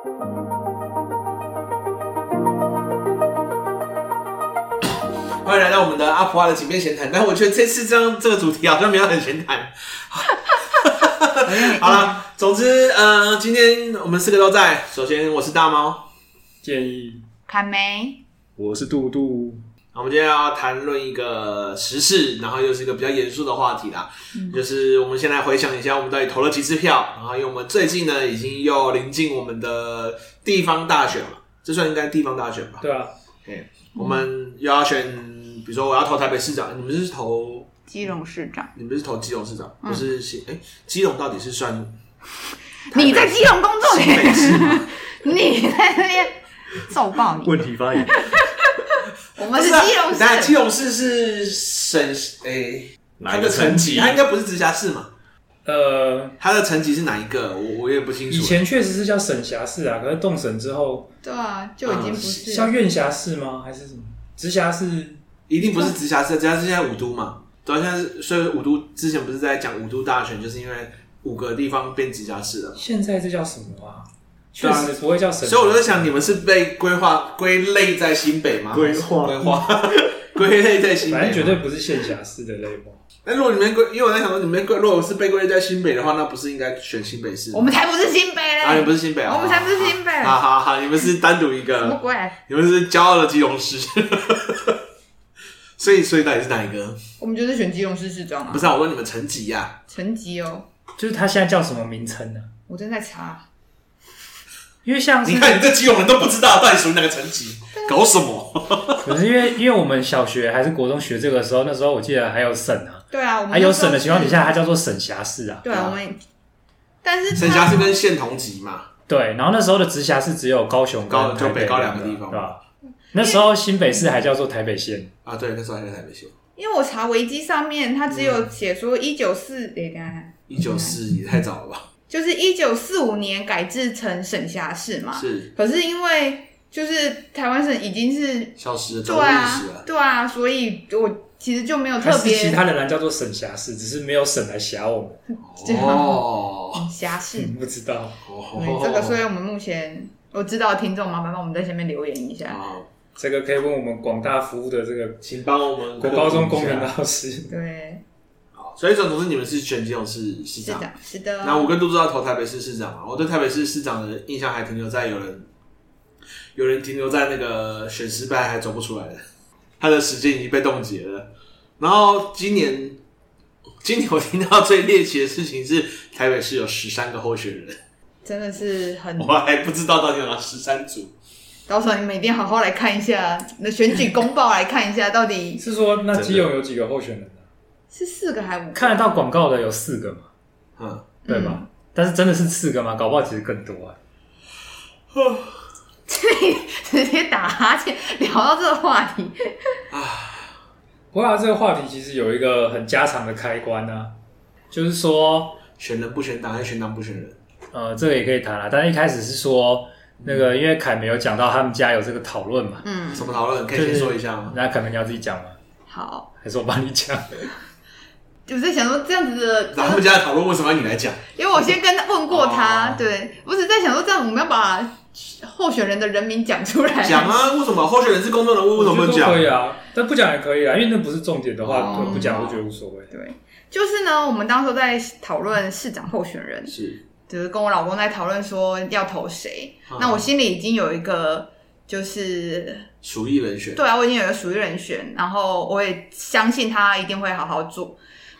欢迎来到我们的阿普阿的井边闲谈。但我觉得这次这样这个主题好像没有很闲谈。好了，总之，呃，今天我们四个都在。首先，我是大猫，建议卡梅，我是杜杜。我们今天要谈论一个时事，然后又是一个比较严肃的话题啦。嗯、就是我们先来回想一下，我们到底投了几次票。然后，因为我们最近呢，已经又临近我们的地方大选了，这算应该地方大选吧？对啊。Okay, 我们又要选，比如说我要投台北市长，你们是投基隆市长？你们是投基隆市长？不是？哎、欸，基隆到底是算？你在基隆工作？你在那边揍爆你？问题发言。我们是基隆市，啊、基隆市是省诶，它的层级，它应该不是直辖市嘛？呃，它的层级是哪一个？我我也不清楚。以前确实是叫省辖市啊，可是动省之后，对啊，就已经不是像院辖市吗？还是什么直辖市？一定不是直辖市，直辖市现在五都嘛？对啊，现在是所以五都之前不是在讲五都大选，就是因为五个地方变直辖市了。现在这叫什么啊？确实不会叫神，所以我就在想，你们是被规划归类在新北吗？规划规划 归类在新北，反正绝对不是县辖市的类目。那如果你们归，因为我在想说，你们归如果是被归类在新北的话，那不是应该选新北市？我们才不是新北嘞！啊，你不是新北啊？我们才不是新北！好好好，你们是单独一个什么鬼？你们是骄傲的基隆市。所以，所以到底是哪一个？我们就是选基隆市市长啊！不是啊，我问你们层级呀？层级哦，就是他现在叫什么名称呢？我正在查。因为像是你看，你这基隆人都不知道到底属于哪个层级，搞什么？可是因为因为我们小学还是国中学这个的时候，那时候我记得还有省啊。对啊，还有省的情况底下，它叫做省辖市啊。对啊，我们但是省辖市跟县同级嘛。对，然后那时候的直辖市只有高雄、高就北高两个地方，对吧？那时候新北市还叫做台北县啊。对，那时候还叫台北县。因为我查维基上面，它只有写说一九四，等一下，一九四也太早了吧？就是一九四五年改制成省辖市嘛，是。可是因为就是台湾省已经是消失了，对啊，对啊，所以我其实就没有特别。其他的人叫做省辖市，只是没有省来辖我们。哦，辖市 不知道。哦，这个，所以我们目前我知道的听众麻烦帮我们在下面留言一下。这个可以问我们广大服务的这个，请帮我们国高中公民老师。对。所以总之，你们是选基隆市市长，是的。那我跟杜杜要投台北市市长嘛？我对台北市市长的印象还停留在有人，有人停留在那个选失败还走不出来的，他的时间已经被冻结了。然后今年，今年我听到最猎奇的事情是，台北市有十三个候选人，真的是很，我还不知道到底有哪十三组。到时候你们一定要好好来看一下那选举公报，来看一下到底是说那基隆有几个候选人？是四个还五个？看得到广告的有四个嘛？嗯，对吧？嗯、但是真的是四个吗？搞不好其实更多啊！这直接打哈欠聊到这个话题啊！不过这个话题其实有一个很家常的开关呢、啊，就是说选人不选党，还是选党不选人？呃，这个也可以谈啦。但是一开始是说那个，因为凯没有讲到他们家有这个讨论嘛？嗯，什么讨论？可以先说一下吗？那凯梅你要自己讲吗？好，还是我帮你讲？我在想说这样子的，他们家的讨论为什么要你来讲？因为我先跟他问过他，对，我只在想说这样我们要把候选人的人名讲出来。讲啊，为什么候选人是公众人物？为什么不讲？可以啊，但不讲也可以啊，因为那不是重点的话，不讲我觉得无所谓。对，就是呢，我们当时在讨论市长候选人，是，就是跟我老公在讨论说要投谁。那我心里已经有一个就是属意人选，对啊，我已经有一个属意人选，然后我也相信他一定会好好做。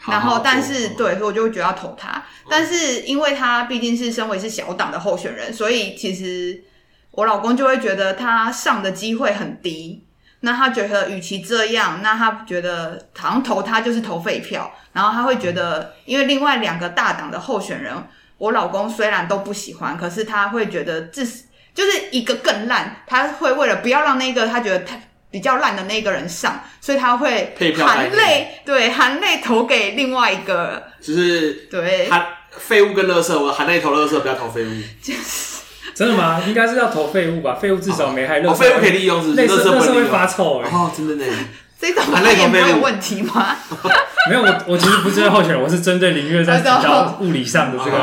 然后，但是对，所以我就会觉得要投他。但是，因为他毕竟是身为是小党的候选人，所以其实我老公就会觉得他上的机会很低。那他觉得，与其这样，那他觉得好像投他就是投废票。然后他会觉得，因为另外两个大党的候选人，我老公虽然都不喜欢，可是他会觉得这是就是一个更烂。他会为了不要让那个他觉得太。比较烂的那个人上，所以他会含泪对含泪投给另外一个，就是对含废物跟垃圾，我含泪投垃圾，不要投废物。就是真的吗？应该是要投废物吧？废物至少没害，垃圾废物可以利用，是垃圾垃圾会发臭。哦，真的呢，这种发言没有问题吗？没有，我我其实不是针对候选人，我是针对林月在提到物理上的这个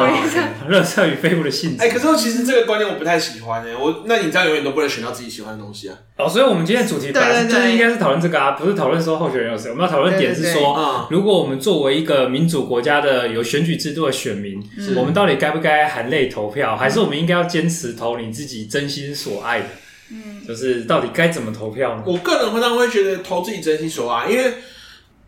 垃圾 与废物的性质。哎、欸，可是我其实这个观念我不太喜欢哎、欸，我那你这样永远都不能选到自己喜欢的东西啊。哦，所以我们今天的主题本来就是应该是讨论这个啊，不是讨论说候选人有谁。我们要讨论点是说，如果我们作为一个民主国家的有选举制度的选民，嗯、我们到底该不该含泪投票，还是我们应该要坚持投你自己真心所爱的？嗯，就是到底该怎么投票呢？我个人会当然会觉得投自己真心所爱，因为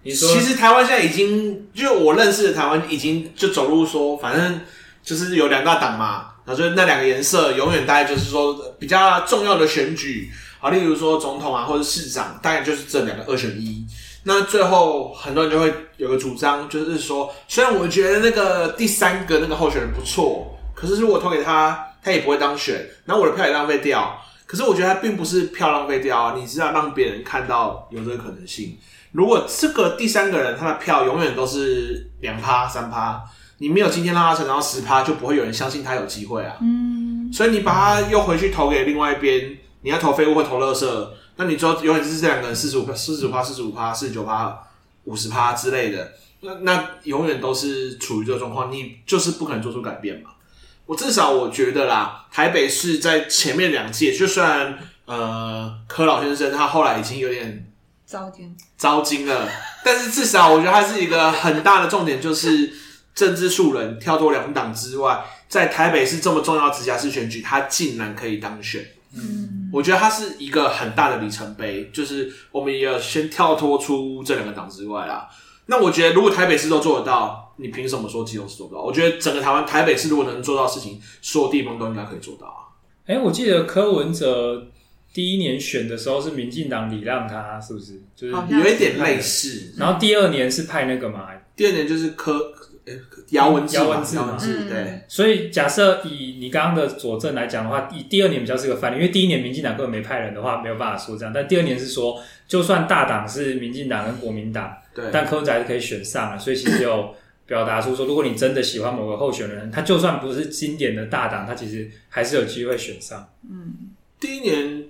你说，其实台湾现在已经，就我认识的台湾已经就走入说，反正就是有两大党嘛，然后就那两个颜色永远大概就是说比较重要的选举啊，例如说总统啊或者市长，大概就是这两个二选一。那最后很多人就会有个主张，就是说，虽然我觉得那个第三个那个候选人不错，可是如果投给他，他也不会当选，然后我的票也浪费掉。可是我觉得他并不是票浪费掉啊，你是要让别人看到有这个可能性。如果这个第三个人他的票永远都是两趴三趴，你没有今天让他成长到十趴，就不会有人相信他有机会啊。嗯，所以你把他又回去投给另外一边，你要投废物或投垃圾，那你说永远是这两个人四十五、四十五趴、四十五趴、四十九趴、五十趴之类的，那那永远都是处于这个状况，你就是不可能做出改变嘛。我至少我觉得啦，台北市在前面两届，就算呃柯老先生他后来已经有点糟经糟经了，但是至少我觉得他是一个很大的重点，就是政治素人跳脱两党之外，在台北市这么重要的直辖市选举，他竟然可以当选。嗯，我觉得他是一个很大的里程碑，就是我们也要先跳脱出这两个党之外啦。那我觉得如果台北市都做得到。你凭什么说基隆市做不到？我觉得整个台湾台北市如果能做到的事情，所有地方都应该可以做到啊。哎、欸，我记得柯文哲第一年选的时候是民进党礼让他，是不是？就是有一点类似。然后第二年是派那个嘛？第二年就是柯姚文智，姚文智嘛。对。嗯、所以假设以你刚刚的佐证来讲的话，以第二年比较是个范例，因为第一年民进党根本没派人的话，没有办法说这样。但第二年是说，就算大党是民进党跟国民党，对，但柯文哲还是可以选上了。所以其实有。表达出说，如果你真的喜欢某个候选人，他就算不是经典的大党，他其实还是有机会选上。嗯，第一年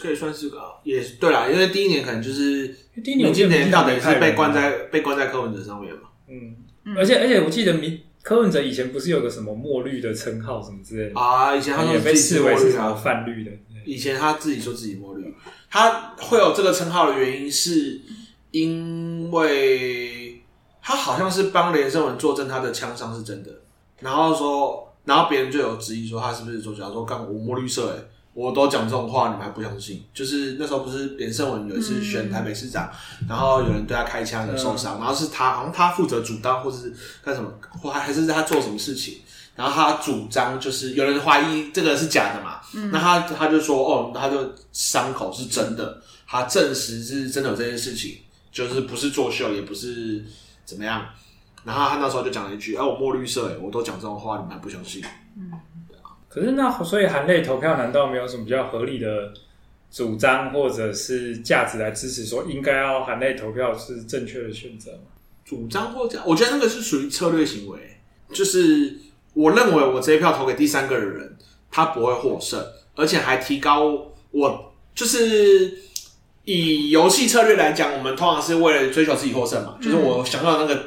可以算是个，也对啦，因为第一年可能就是第一年，今年到底是被关在被关在柯文哲上面嘛。嗯，而且而且我记得民柯文哲以前不是有个什么墨绿的称号什么之类的啊？以前他也被视为是什么泛绿的。以前他自己说自己墨绿，他会有这个称号的原因是因为。他好像是帮连胜文作证，他的枪伤是真的，然后说，然后别人就有质疑说他是不是作假，说干我摸绿色，哎我都讲这种话，你们还不相信？就是那时候不是连胜文有一次选台北市长，嗯、然后有人对他开枪的受伤，嗯、然后是他好像他负责主刀，或者是干什么，或还是他做什么事情，然后他主张就是有人怀疑这个是假的嘛，嗯、那他他就说哦，他就伤口是真的，他证实是真的有这件事情，就是不是作秀，也不是。怎么样？然后他那时候就讲了一句：“哎、啊，我墨绿色，哎，我都讲这种话，你们还不相信？”嗯，对啊。可是那所以含泪投票，难道没有什么比较合理的主张或者是价值来支持说应该要含泪投票是正确的选择吗？主张或者我觉得那个是属于策略行为，就是我认为我这一票投给第三个人，他不会获胜，而且还提高我就是。以游戏策略来讲，我们通常是为了追求自己获胜嘛，嗯、就是我想要的那个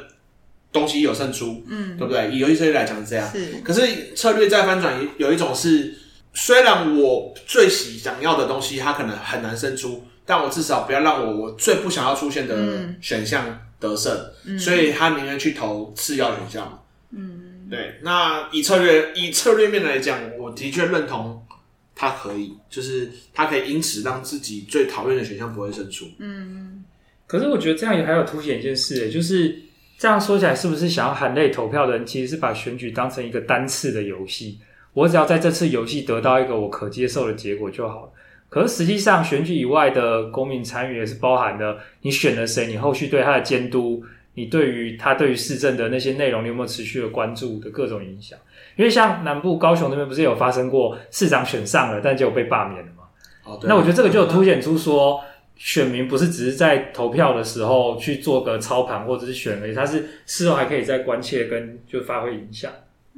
东西有胜出，嗯，对不对？以游戏策略来讲是这样，是。可是策略再翻转，有一种是，虽然我最喜想要的东西它可能很难胜出，但我至少不要让我我最不想要出现的选项得胜，嗯、所以他宁愿去投次要选项嘛，嗯，对。那以策略以策略面来讲，我的确认同。他可以，就是他可以因此让自己最讨厌的选项不会胜出。嗯，可是我觉得这样也还有凸显一件事，就是这样说起来，是不是想要含泪投票的人，其实是把选举当成一个单次的游戏？我只要在这次游戏得到一个我可接受的结果就好了。可是实际上，选举以外的公民参与也是包含了你选了谁，你后续对他的监督，你对于他对于市政的那些内容，你有没有持续的关注的各种影响？因为像南部高雄那边不是有发生过市长选上了，但结果被罢免了嘛？哦，对。那我觉得这个就有凸显出说，选民不是只是在投票的时候去做个操盘或者是选而已，他是事后还可以再关切跟就发挥影响。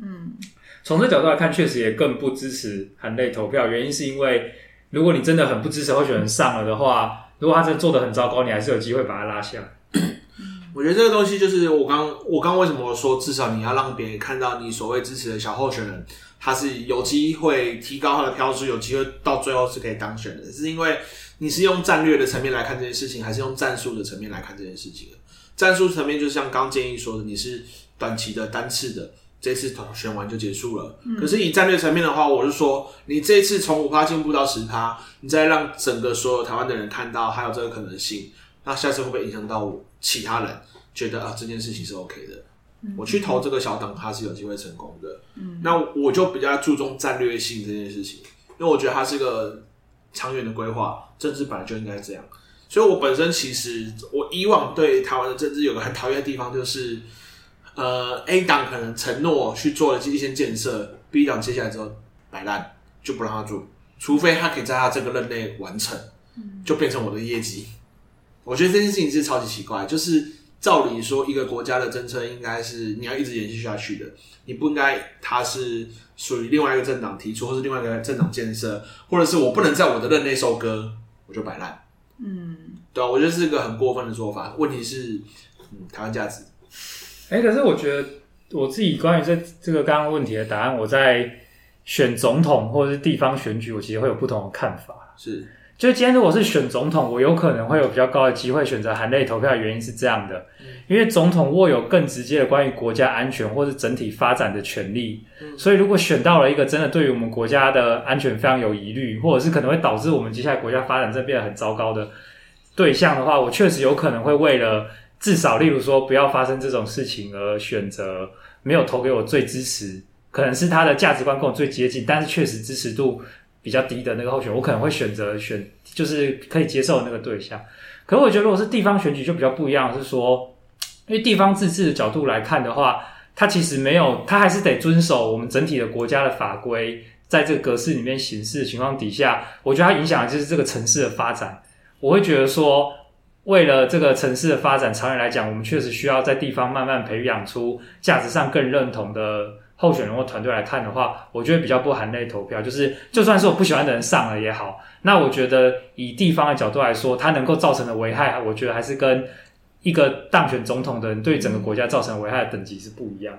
嗯，从这角度来看，确实也更不支持含泪投票。原因是因为如果你真的很不支持候选人上了的话，如果他真的做的很糟糕，你还是有机会把他拉下。我觉得这个东西就是我刚我刚为什么说至少你要让别人看到你所谓支持的小候选人，他是有机会提高他的票数，有机会到最后是可以当选的，是因为你是用战略的层面来看这件事情，还是用战术的层面来看这件事情的？战术层面就像刚建议说的，你是短期的单次的，这次投选完就结束了。嗯、可是以战略层面的话，我是说，你这一次从五趴进步到十趴，你再让整个所有台湾的人看到还有这个可能性。那下次会不会影响到其他人觉得啊这件事情是 OK 的？嗯、我去投这个小党，他是有机会成功的。嗯，那我就比较注重战略性这件事情，因为我觉得它是个长远的规划，政治本来就应该这样。所以我本身其实我以往对台湾的政治有个很讨厌的地方，就是呃 A 党可能承诺去做了一些建设，B 党接下来之后摆烂，就不让他做，除非他可以在他这个任内完成，就变成我的业绩。我觉得这件事情是超级奇怪，就是照理说，一个国家的政策应该是你要一直延续下去的，你不应该它是属于另外一个政党提出，或是另外一个政党建设，或者是我不能在我的任内收割，我就摆烂。嗯，对啊，我觉得是一个很过分的做法。问题是，嗯，台湾价值。哎、欸，可是我觉得我自己关于这这个刚刚问题的答案，我在选总统或者是地方选举，我其实会有不同的看法。是。就今天如果是选总统，我有可能会有比较高的机会选择含泪投票的原因是这样的，因为总统握有更直接的关于国家安全或是整体发展的权利，所以如果选到了一个真的对于我们国家的安全非常有疑虑，或者是可能会导致我们接下来国家发展真的变得很糟糕的对象的话，我确实有可能会为了至少例如说不要发生这种事情而选择没有投给我最支持，可能是他的价值观跟我最接近，但是确实支持度比较低的那个候选，我可能会选择选，就是可以接受的那个对象。可是我觉得，如果是地方选举，就比较不一样，是说，因为地方自治的角度来看的话，它其实没有，它还是得遵守我们整体的国家的法规，在这个格式里面行事的情况底下，我觉得它影响的就是这个城市的发展。我会觉得说，为了这个城市的发展，长远来讲，我们确实需要在地方慢慢培养出价值上更认同的。候选人或团队来看的话，我觉得比较不含泪投票，就是就算是我不喜欢的人上了也好，那我觉得以地方的角度来说，它能够造成的危害，我觉得还是跟一个当选总统的人对整个国家造成危害的等级是不一样。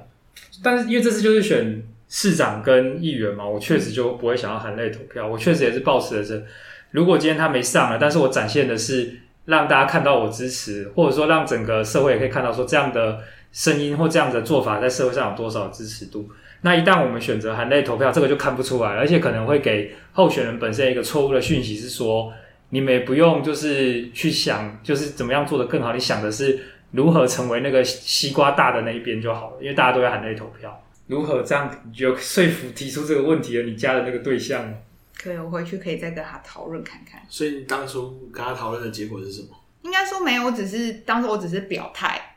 但是因为这次就是选市长跟议员嘛，我确实就不会想要含泪投票。我确实也是抱持的是，如果今天他没上了，但是我展现的是让大家看到我支持，或者说让整个社会也可以看到说这样的。声音或这样的做法在社会上有多少支持度？那一旦我们选择含泪投票，这个就看不出来，而且可能会给候选人本身一个错误的讯息，是说你们也不用就是去想，就是怎么样做得更好。你想的是如何成为那个西瓜大的那一边就好了，因为大家都要含泪投票。如何这样你就说服提出这个问题的你家的那个对象？可以，我回去可以再跟他讨论看看。所以你当初跟他讨论的结果是什么？应该说没有，我只是当时我只是表态。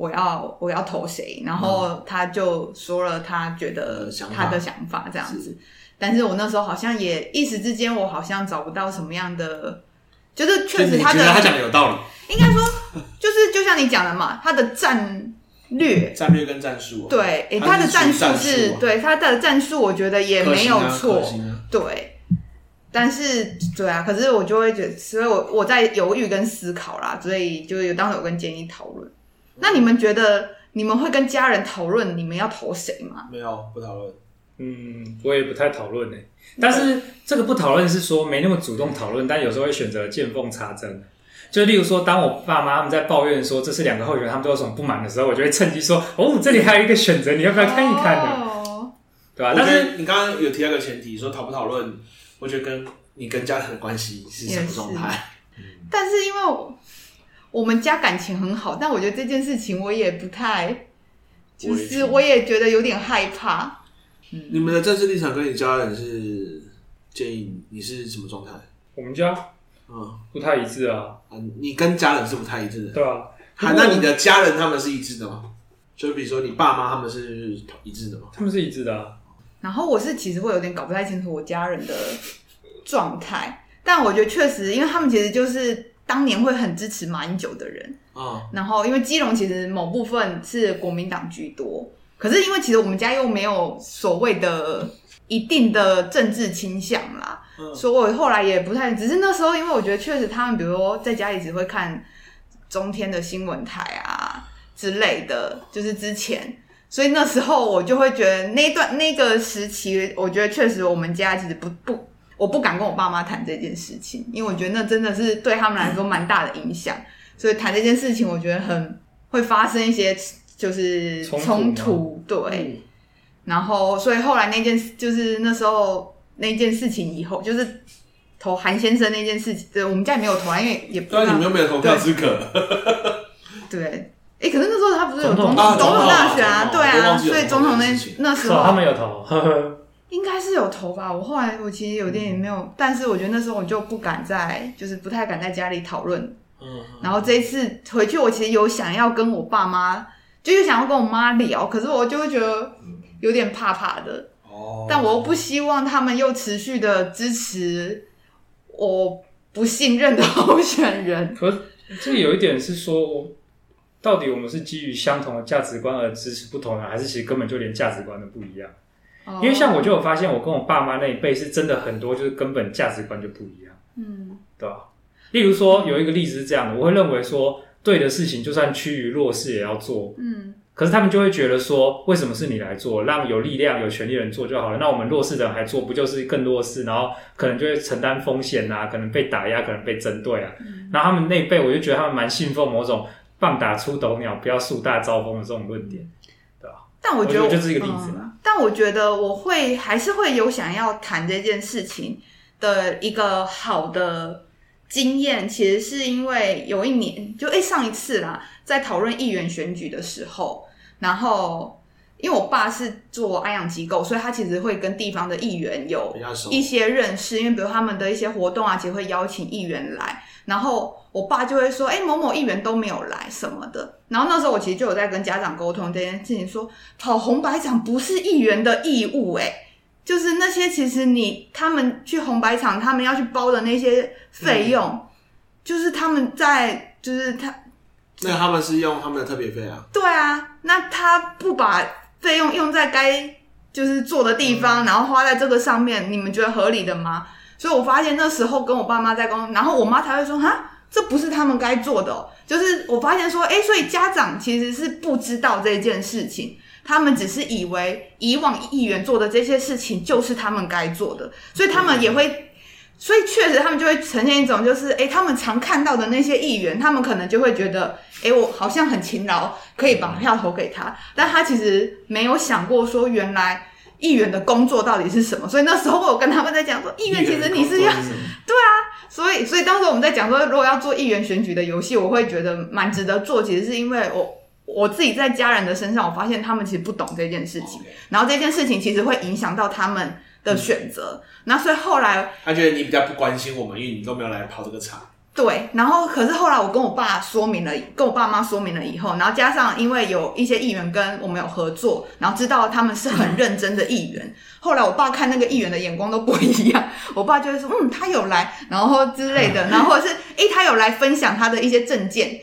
我要我要投谁，然后他就说了他觉得他的想法这样子，但是我那时候好像也一时之间我好像找不到什么样的，就是确实他的他讲的有道理，应该说就是就像你讲的嘛，他的战略。战略跟战术、哦，对，诶他的战术是对他的战术，我觉得也没有错，对，但是对啊，可是我就会觉得，所以我我在犹豫跟思考啦，所以就有当时有跟建议讨论。那你们觉得你们会跟家人讨论你们要投谁吗？没有，不讨论。嗯，我也不太讨论呢。但是这个不讨论是说没那么主动讨论，但有时候会选择见缝插针。就例如说，当我爸妈他们在抱怨说这是两个候选人，他们都有什么不满的时候，我就会趁机说：“哦，这里还有一个选择，你要不要看一看呢？”哦、对吧？但是你刚刚有提到一个前提，说讨不讨论，我觉得跟你跟家人的关系是什么状态？嗯、但是因为我。我们家感情很好，但我觉得这件事情我也不太，就是我也觉得有点害怕。嗯，你们的政治立场跟你家人是建议你是什么状态？我们家嗯不太一致啊。啊，你跟家人是不太一致的。对啊。那你的家人他们是一致的吗？就比如说你爸妈他们是一致的吗？他们是一致的啊。然后我是其实会有点搞不太清楚我家人的状态，但我觉得确实，因为他们其实就是。当年会很支持马英九的人。啊，然后因为基隆其实某部分是国民党居多，可是因为其实我们家又没有所谓的一定的政治倾向啦，所以我后来也不太，只是那时候因为我觉得确实他们，比如说在家里只会看中天的新闻台啊之类的，就是之前，所以那时候我就会觉得那段那个时期，我觉得确实我们家其实不不，我不敢跟我爸妈谈这件事情，因为我觉得那真的是对他们来说蛮大的影响，所以谈这件事情，我觉得很会发生一些就是冲突，对。嗯然后，所以后来那件事，就是那时候那件事情以后，就是投韩先生那件事情，对，我们家也没有投啊，因为也不知道，你们又没有投票资格。对，哎，可是那时候他不是有总统总统大选啊？对啊，所以总统那那时候他们有投，应该是有投吧。我后来我其实有点也没有，但是我觉得那时候我就不敢在，就是不太敢在家里讨论。嗯。然后这一次回去，我其实有想要跟我爸妈，就是想要跟我妈聊，可是我就会觉得。有点怕怕的，哦，但我又不希望他们又持续的支持我不信任的候选人。可这有一点是说，到底我们是基于相同的价值观而支持不同的，还是其实根本就连价值观都不一样？哦，因为像我就有发现，我跟我爸妈那一辈是真的很多，就是根本价值观就不一样。嗯，对吧？例如说有一个例子是这样的，我会认为说，对的事情就算趋于弱势也要做。嗯。可是他们就会觉得说，为什么是你来做，让有力量、有权力的人做就好了？那我们弱势的人还做，不就是更弱势？然后可能就会承担风险啊，可能被打压，可能被针对啊。嗯、然后他们那一辈，我就觉得他们蛮信奉某种“棒打出头鸟，不要树大招风”的这种论点，对吧？但我觉得，我觉得就是一个例子嘛、嗯。但我觉得我会还是会有想要谈这件事情的一个好的经验，其实是因为有一年，就诶上一次啦，在讨论议员选举的时候。然后，因为我爸是做安养机构，所以他其实会跟地方的议员有一些认识。因为比如他们的一些活动啊，其实会邀请议员来。然后我爸就会说：“哎，某某议员都没有来什么的。”然后那时候我其实就有在跟家长沟通这件事情，说跑红白场不是议员的义务，哎，就是那些其实你他们去红白场，他们要去包的那些费用，嗯、就是他们在就是他。那他们是用他们的特别费啊？对啊，那他不把费用用在该就是做的地方，嗯、然后花在这个上面，你们觉得合理的吗？所以我发现那时候跟我爸妈在沟通，然后我妈才会说：“哈，这不是他们该做的。”就是我发现说：“哎，所以家长其实是不知道这件事情，他们只是以为以往议员做的这些事情就是他们该做的，所以他们也会。嗯”所以确实，他们就会呈现一种，就是诶，他们常看到的那些议员，他们可能就会觉得，诶，我好像很勤劳，可以把票投给他。但他其实没有想过说，原来议员的工作到底是什么。所以那时候我有跟他们在讲说，议员其实你是要，对啊。所以，所以当时我们在讲说，如果要做议员选举的游戏，我会觉得蛮值得做。其实是因为我我自己在家人的身上，我发现他们其实不懂这件事情，然后这件事情其实会影响到他们。的选择，那、嗯、所以后来他觉得你比较不关心我们，因为你都没有来跑这个场。对，然后可是后来我跟我爸说明了，跟我爸妈说明了以后，然后加上因为有一些议员跟我们有合作，然后知道他们是很认真的议员。嗯、后来我爸看那个议员的眼光都不一样，我爸就会说，嗯，他有来，然后之类的，然后或者是诶，他有来分享他的一些证件，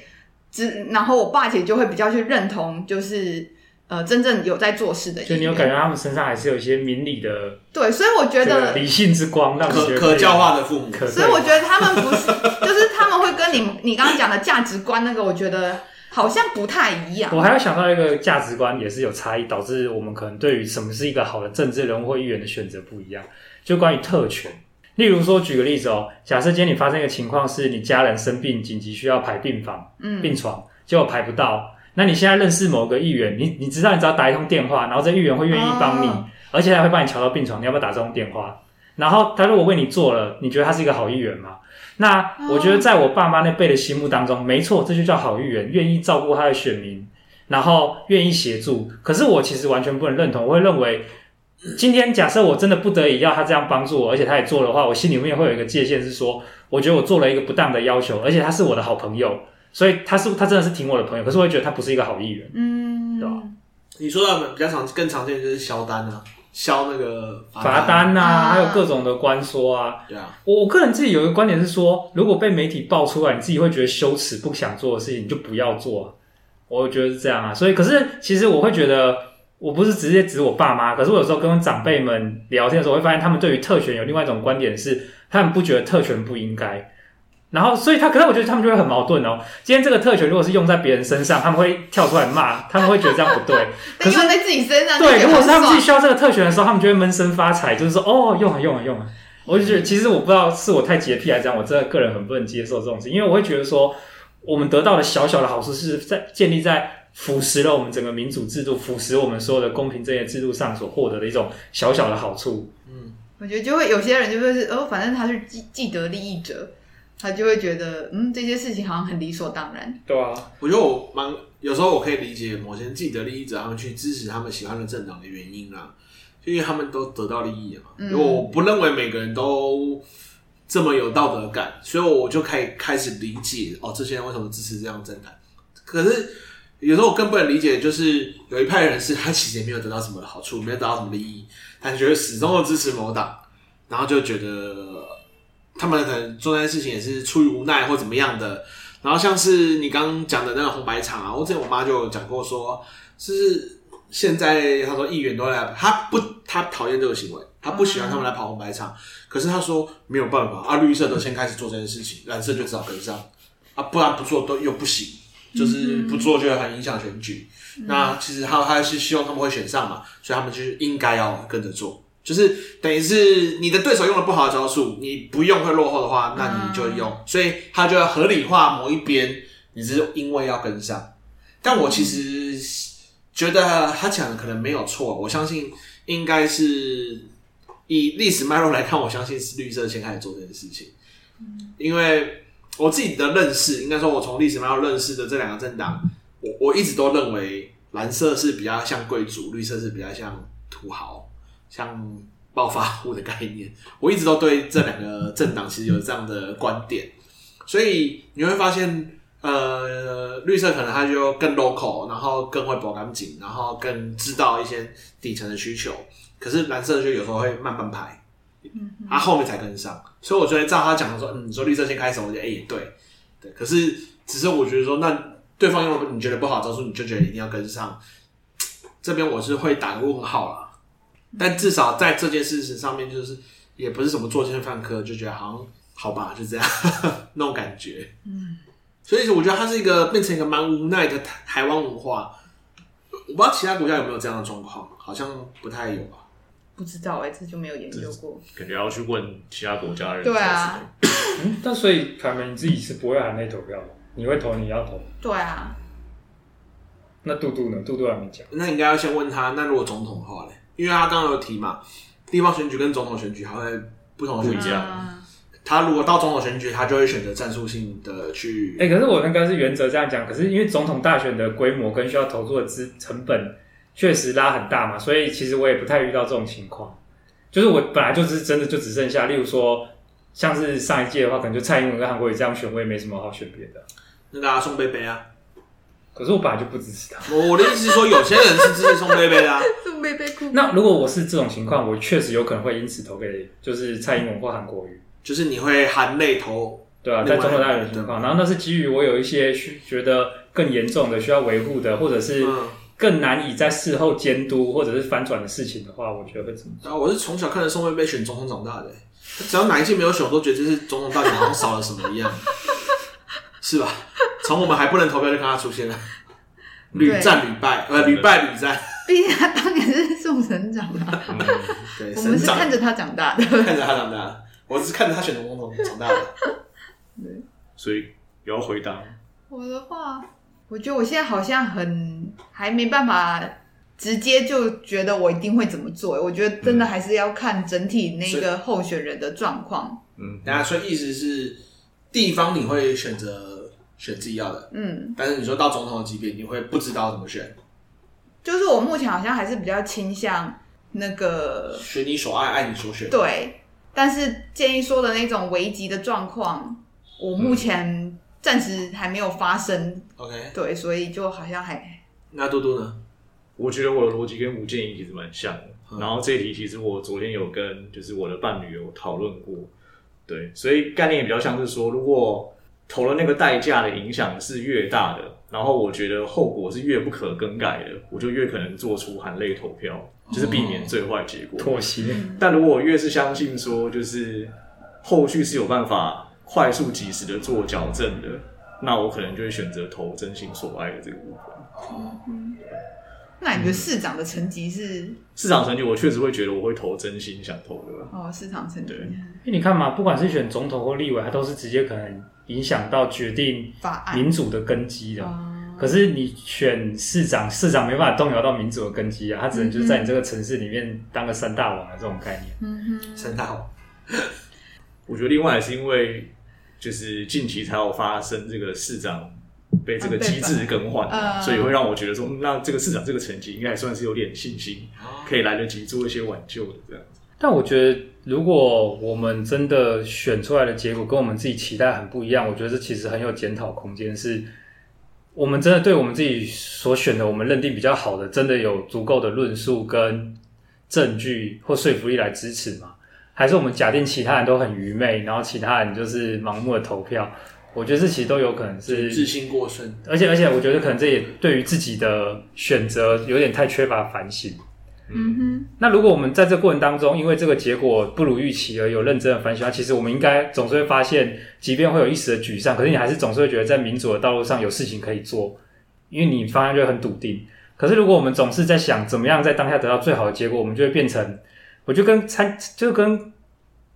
之，然后我爸其实就会比较去认同，就是。呃，真正有在做事的，就你有感觉他们身上还是有一些明理的，对，所以我觉得理性之光，让可可教化的父母，所以我觉得他们不是，就是他们会跟你你刚刚讲的价值观那个，我觉得好像不太一样。我还要想到一个价值观也是有差异，导致我们可能对于什么是一个好的政治人物或议员的选择不一样。就关于特权，例如说举个例子哦，假设今天你发生一个情况是你家人生病，紧急需要排病房，嗯，病床，结果排不到。那你现在认识某个议员，你你知道你只要打一通电话，然后这议员会愿意帮你，oh. 而且还会帮你乔到病床，你要不要打这通电话？然后他如果为你做了，你觉得他是一个好议员吗？那我觉得在我爸妈那辈的心目当中，没错，这就叫好议员，愿意照顾他的选民，然后愿意协助。可是我其实完全不能认同，我会认为，今天假设我真的不得已要他这样帮助我，而且他也做的话，我心里面会有一个界限，是说，我觉得我做了一个不当的要求，而且他是我的好朋友。所以他是他真的是挺我的朋友，可是我会觉得他不是一个好艺人，嗯，对吧？你说到比较常更常见就是销单啊，销那个罚单呐、啊，啊、还有各种的官说啊。对啊，我我个人自己有一个观点是说，如果被媒体爆出来，你自己会觉得羞耻，不想做的事情，你就不要做。我觉得是这样啊。所以，可是其实我会觉得，我不是直接指我爸妈，可是我有时候跟长辈们聊天的时候，我会发现他们对于特权有另外一种观点是，他们不觉得特权不应该。然后，所以他可是我觉得他们就会很矛盾哦。今天这个特权如果是用在别人身上，他们会跳出来骂，他们会觉得这样不对。可是用在自己身上，对，如果是他们自己需要这个特权的时候，他们就会闷声发财，就是说哦，用啊用啊用啊。我就觉得，其实我不知道是我太洁癖还是这样，我真的个人很不能接受这种事，因为我会觉得说，我们得到的小小的好处是在建立在腐蚀了我们整个民主制度、腐蚀我们所有的公平正义制度上所获得的一种小小的好处。嗯，我觉得就会有些人就会是哦，反正他是既既得利益者。他就会觉得，嗯，这些事情好像很理所当然。对啊，我觉得我蛮有时候我可以理解某些既得利益者他们去支持他们喜欢的政党的原因啦，就因为他们都得到利益了嘛。因为、嗯、我不认为每个人都这么有道德感，所以我就可以开始理解哦，这些人为什么支持这样的政党。可是有时候我更不能理解，就是有一派人是他其实也没有得到什么好处，没有得到什么利益，但觉得始终都支持某党，然后就觉得。他们可能做那件事情也是出于无奈或怎么样的，然后像是你刚刚讲的那个红白场啊，我之前我妈就讲过说，是现在她说议员都来，她不，她讨厌这个行为，她不喜欢他们来跑红白场，可是她说没有办法啊，绿色都先开始做这件事情，蓝色就只好跟上啊，不然不做都又不行，就是不做就很影响选举。那其实他还是希望他们会选上嘛，所以他们就是应该要跟着做。就是等于是你的对手用了不好的招数，你不用会落后的话，那你就用，嗯、所以他就要合理化某一边，你是因为要跟上。但我其实觉得他讲的可能没有错，我相信应该是以历史脉络来看，我相信是绿色先开始做这件事情。因为我自己的认识，应该说我从历史脉络认识的这两个政党，我我一直都认为蓝色是比较像贵族，绿色是比较像土豪。像暴发户的概念，我一直都对这两个政党其实有这样的观点，所以你会发现，呃，绿色可能它就更 local，然后更会保干净，然后更知道一些底层的需求，可是蓝色就有时候会慢半拍，嗯，它后面才跟上，所以我觉得照他讲的说，嗯，你说绿色先开始，我觉得哎、欸，对，对，可是只是我觉得说，那对方用你觉得不好的招数，你就觉得一定要跟上，这边我是会打个问号啦。但至少在这件事情上面，就是也不是什么作奸犯科，就觉得好像好吧，就这样 那种感觉。嗯，所以我觉得它是一个变成一个蛮无奈的台湾文化。我不知道其他国家有没有这样的状况，好像不太有吧？不知道哎、欸，这就没有研究过。感觉要去问其他国家人。对啊。嗯，但所以凯门你自己是不会含泪投票的，你会投你要投。对啊。那杜杜呢？杜杜还没讲。那应该要先问他，那如果总统的话嘞？因为他刚刚有提嘛，地方选举跟总统选举还会不同的选项。他如果到总统选举，他就会选择战术性的去。哎、欸，可是我那个是原则这样讲，可是因为总统大选的规模跟需要投入的资成本确实拉很大嘛，所以其实我也不太遇到这种情况。就是我本来就是真的就只剩下，例如说像是上一届的话，可能就蔡英文跟韩国瑜这样选，我也没什么好选别的。那个宋贝贝啊。可是我本来就不支持他。我的意思是说，有些人是支持宋贝贝的啊。宋贝贝哭。那如果我是这种情况，我确实有可能会因此投给就是蔡英文或韩国瑜。就是你会含泪投，对啊，在中国大陆的情况，然后那是基于我有一些需觉得更严重的需要维护的，或者是更难以在事后监督或者是翻转的事情的话，我觉得会怎么做？啊，我是从小看着宋贝贝选总统长大的，只要哪一届没有选，我都觉得这是总统大选好像少了什么一样，是吧？从我们还不能投票就看他出现了，屡战屡败，呃，屡败屡战。毕竟他当年是宋省长啊，嗯、对，我们是看着他长大的，看着他长大的，我是看着他选总统长大的。对，所以有要回答。我的话，我觉得我现在好像很还没办法直接就觉得我一定会怎么做。我觉得真的还是要看整体那个候选人的状况。嗯，等下，所以意思是地方你会选择。选自己要的，嗯，但是你说到总统的级别，你会不知道怎么选。就是我目前好像还是比较倾向那个选你所爱，爱你所选。对，但是建议说的那种危急的状况，我目前暂时还没有发生。OK，对，所以就好像还。那多多呢？我觉得我的逻辑跟吴建议其实蛮像的。嗯、然后这一题其实我昨天有跟就是我的伴侣有讨论过，对，所以概念也比较像是说，如果投了那个代价的影响是越大的，然后我觉得后果是越不可更改的，我就越可能做出含泪投票，就是避免最坏结果。妥协。但如果我越是相信说，就是后续是有办法快速及时的做矫正的，那我可能就会选择投真心所爱的这个部分。那你觉得市长的层级是？市长层级，我确实会觉得我会投真心想投的。哦，市长层级。对。因为你看嘛，不管是选总统或立委，它都是直接可能影响到决定民主的根基的。可是你选市长，市长没办法动摇到民主的根基啊，他只能就是在你这个城市里面当个三大王的这种概念。嗯哼，三大王。我觉得另外也是因为，就是近期才有发生这个市长。被这个机制更换，啊，所以会让我觉得说，那这个市长这个成绩应该还算是有点信心，可以来得及做一些挽救的这样子。但我觉得，如果我们真的选出来的结果跟我们自己期待很不一样，我觉得这其实很有检讨空间。是我们真的对我们自己所选的，我们认定比较好的，真的有足够的论述跟证据或说服力来支持吗？还是我们假定其他人都很愚昧，然后其他人就是盲目的投票？我觉得这其实都有可能是自信过剩，而且而且，我觉得可能这也对于自己的选择有点太缺乏反省。嗯哼。那如果我们在这过程当中，因为这个结果不如预期而有认真的反省，其实我们应该总是会发现，即便会有一时的沮丧，可是你还是总是会觉得在民主的道路上有事情可以做，因为你方向就很笃定。可是如果我们总是在想怎么样在当下得到最好的结果，我们就会变成，我就跟参就跟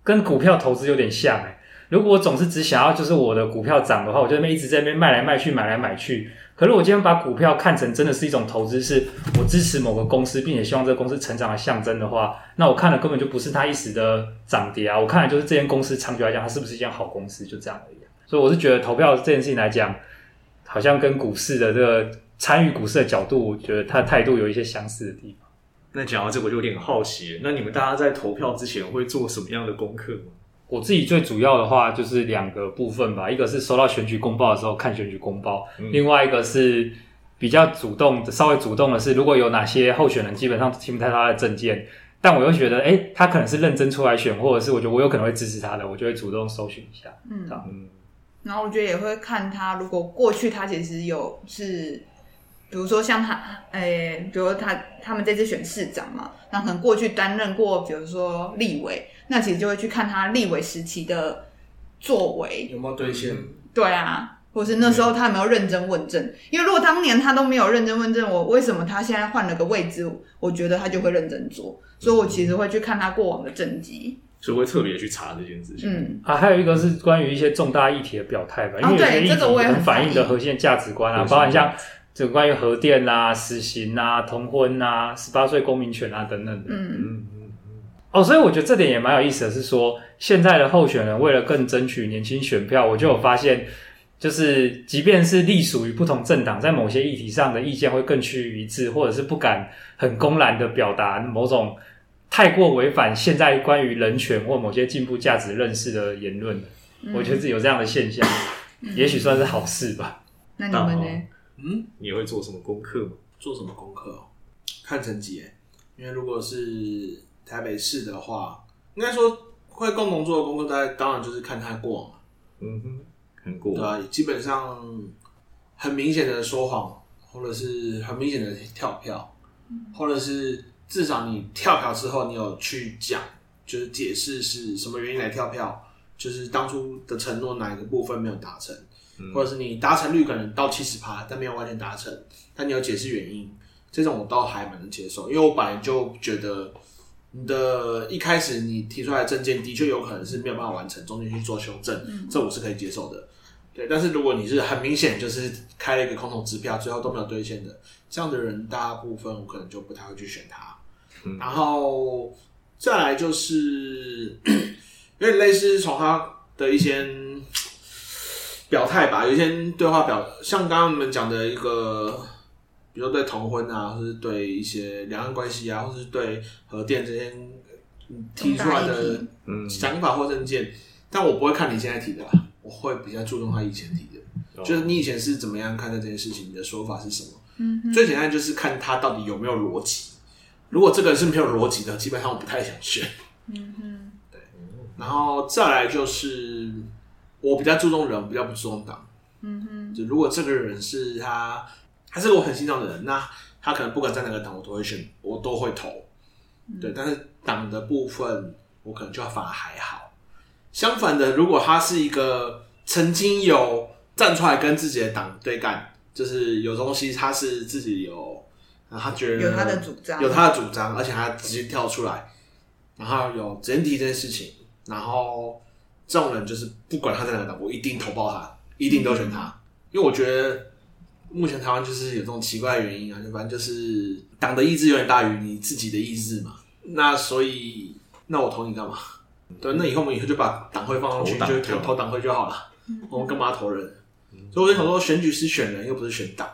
跟股票投资有点像、如果我总是只想要就是我的股票涨的话，我就那边一直在那边卖来卖去，买来买去。可是我今天把股票看成真的是一种投资，是我支持某个公司，并且希望这个公司成长的象征的话，那我看的根本就不是它一时的涨跌啊，我看的就是这间公司长久来讲，它是不是一间好公司，就这样而已。所以我是觉得投票这件事情来讲，好像跟股市的这个参与股市的角度，我觉得他的态度有一些相似的地方。那讲到这，我就有点好奇，那你们大家在投票之前会做什么样的功课吗？我自己最主要的话就是两个部分吧，一个是收到选举公报的时候看选举公报，嗯、另外一个是比较主动、稍微主动的是，如果有哪些候选人基本上听不太他的政见，但我又觉得，哎、欸，他可能是认真出来选，或者是我觉得我有可能会支持他的，我就会主动搜寻一下。嗯嗯，然后我觉得也会看他，如果过去他其实有是。比如说像他，诶、欸，比如他他们这次选市长嘛，那可能过去担任过，比如说立委，那其实就会去看他立委时期的作为有没有兑现。对啊，或是那时候他有没有认真问政？因为如果当年他都没有认真问政，我为什么他现在换了个位置，我觉得他就会认真做。所以我其实会去看他过往的政绩，所以会特别去查这件事情。嗯啊，还有一个是关于一些重大议题的表态吧，因为有些议题很反映的核心价值观啊，包含像。这个关于核电啊、死刑啊、同婚啊、十八岁公民权啊等等的，嗯。嗯嗯哦，所以我觉得这点也蛮有意思的是说，现在的候选人为了更争取年轻选票，我就有发现，就是即便是隶属于不同政党，在某些议题上的意见会更趋于一致，或者是不敢很公然的表达某种太过违反现在关于人权或某些进步价值认识的言论，嗯、我觉得是有这样的现象，嗯、也许算是好事吧。那你们呢？嗯，你会做什么功课吗？做什么功课？看成绩，因为如果是台北市的话，应该说会共同做的功课，大家当然就是看他过嘛。嗯哼，看过。对啊，基本上很明显的说谎，或者是很明显的跳票，或者是至少你跳票之后，你有去讲，就是解释是什么原因来跳票，就是当初的承诺哪一个部分没有达成。或者是你达成率可能到七十趴，但没有完全达成，但你有解释原因，这种我倒还蛮能接受，因为我本来就觉得你的一开始你提出来的证件的确有可能是没有办法完成，中间去做修正，嗯、这我是可以接受的。对，但是如果你是很明显就是开了一个空头支票，最后都没有兑现的，这样的人大部分我可能就不太会去选他。嗯、然后再来就是，有点类似从他的一些。表态吧，有一些对话表，像刚刚你们讲的一个，比如说对同婚啊，或是对一些两岸关系啊，或是对核电这些提出来的想法或政见，但我不会看你现在提的啦，我会比较注重他以前提的，就是你以前是怎么样看待这件事情，你的说法是什么？嗯，最简单就是看他到底有没有逻辑。如果这个人是没有逻辑的，基本上我不太想选。嗯哼，对，然后再来就是。我比较注重人，比较不注重党。嗯哼，就如果这个人是他，他是我很欣赏的人，那他可能不管在哪个党，我都会选，我都会投。嗯、对，但是党的部分，我可能就要反而还好。相反的，如果他是一个曾经有站出来跟自己的党对干，就是有东西他是自己有，然后他觉得有他的主张，有他的主张，而且他直接跳出来，然后有直接提这件事情，然后这种人就是不管他在哪个党，我一定投爆他，一定都选他，嗯、因为我觉得目前台湾就是有这种奇怪的原因啊，就反正就是党的意志永远大于你自己的意志嘛。那所以，那我投你干嘛？对，那以后我们以后就把党徽放上去，就投投党徽就好了。我们干嘛投人？所以我就想说，选举是选人，又不是选党。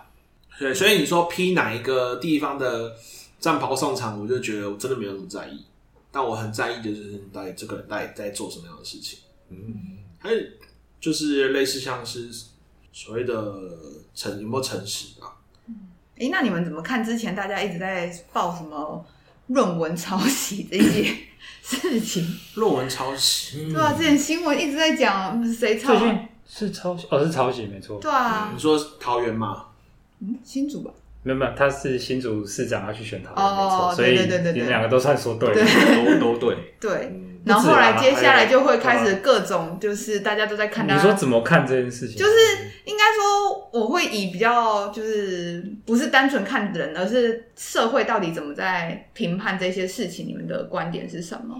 对，所以你说批哪一个地方的战袍上场，我就觉得我真的没有那么在意。但我很在意的就是，到底这个人到底在做什么样的事情？嗯，还有就是类似像是所谓的诚有没有诚实啊？哎、欸，那你们怎么看？之前大家一直在报什么？论文抄袭这些事情，论文抄袭，对啊，之前新闻一直在讲谁抄，是抄袭，哦，是抄袭，没错。对啊，你说桃园嘛？嗯，新竹吧。没有没有，他是新竹市长要去选桃园，哦，没错，对对对，你们两个都算说对，对，都都对，对。然后后来接下来就会开始各种，就是大家都在看他。你说怎么看这件事情？就是应该说，我会以比较就是不是单纯看人，而是社会到底怎么在评判这些事情。你们的观点是什么？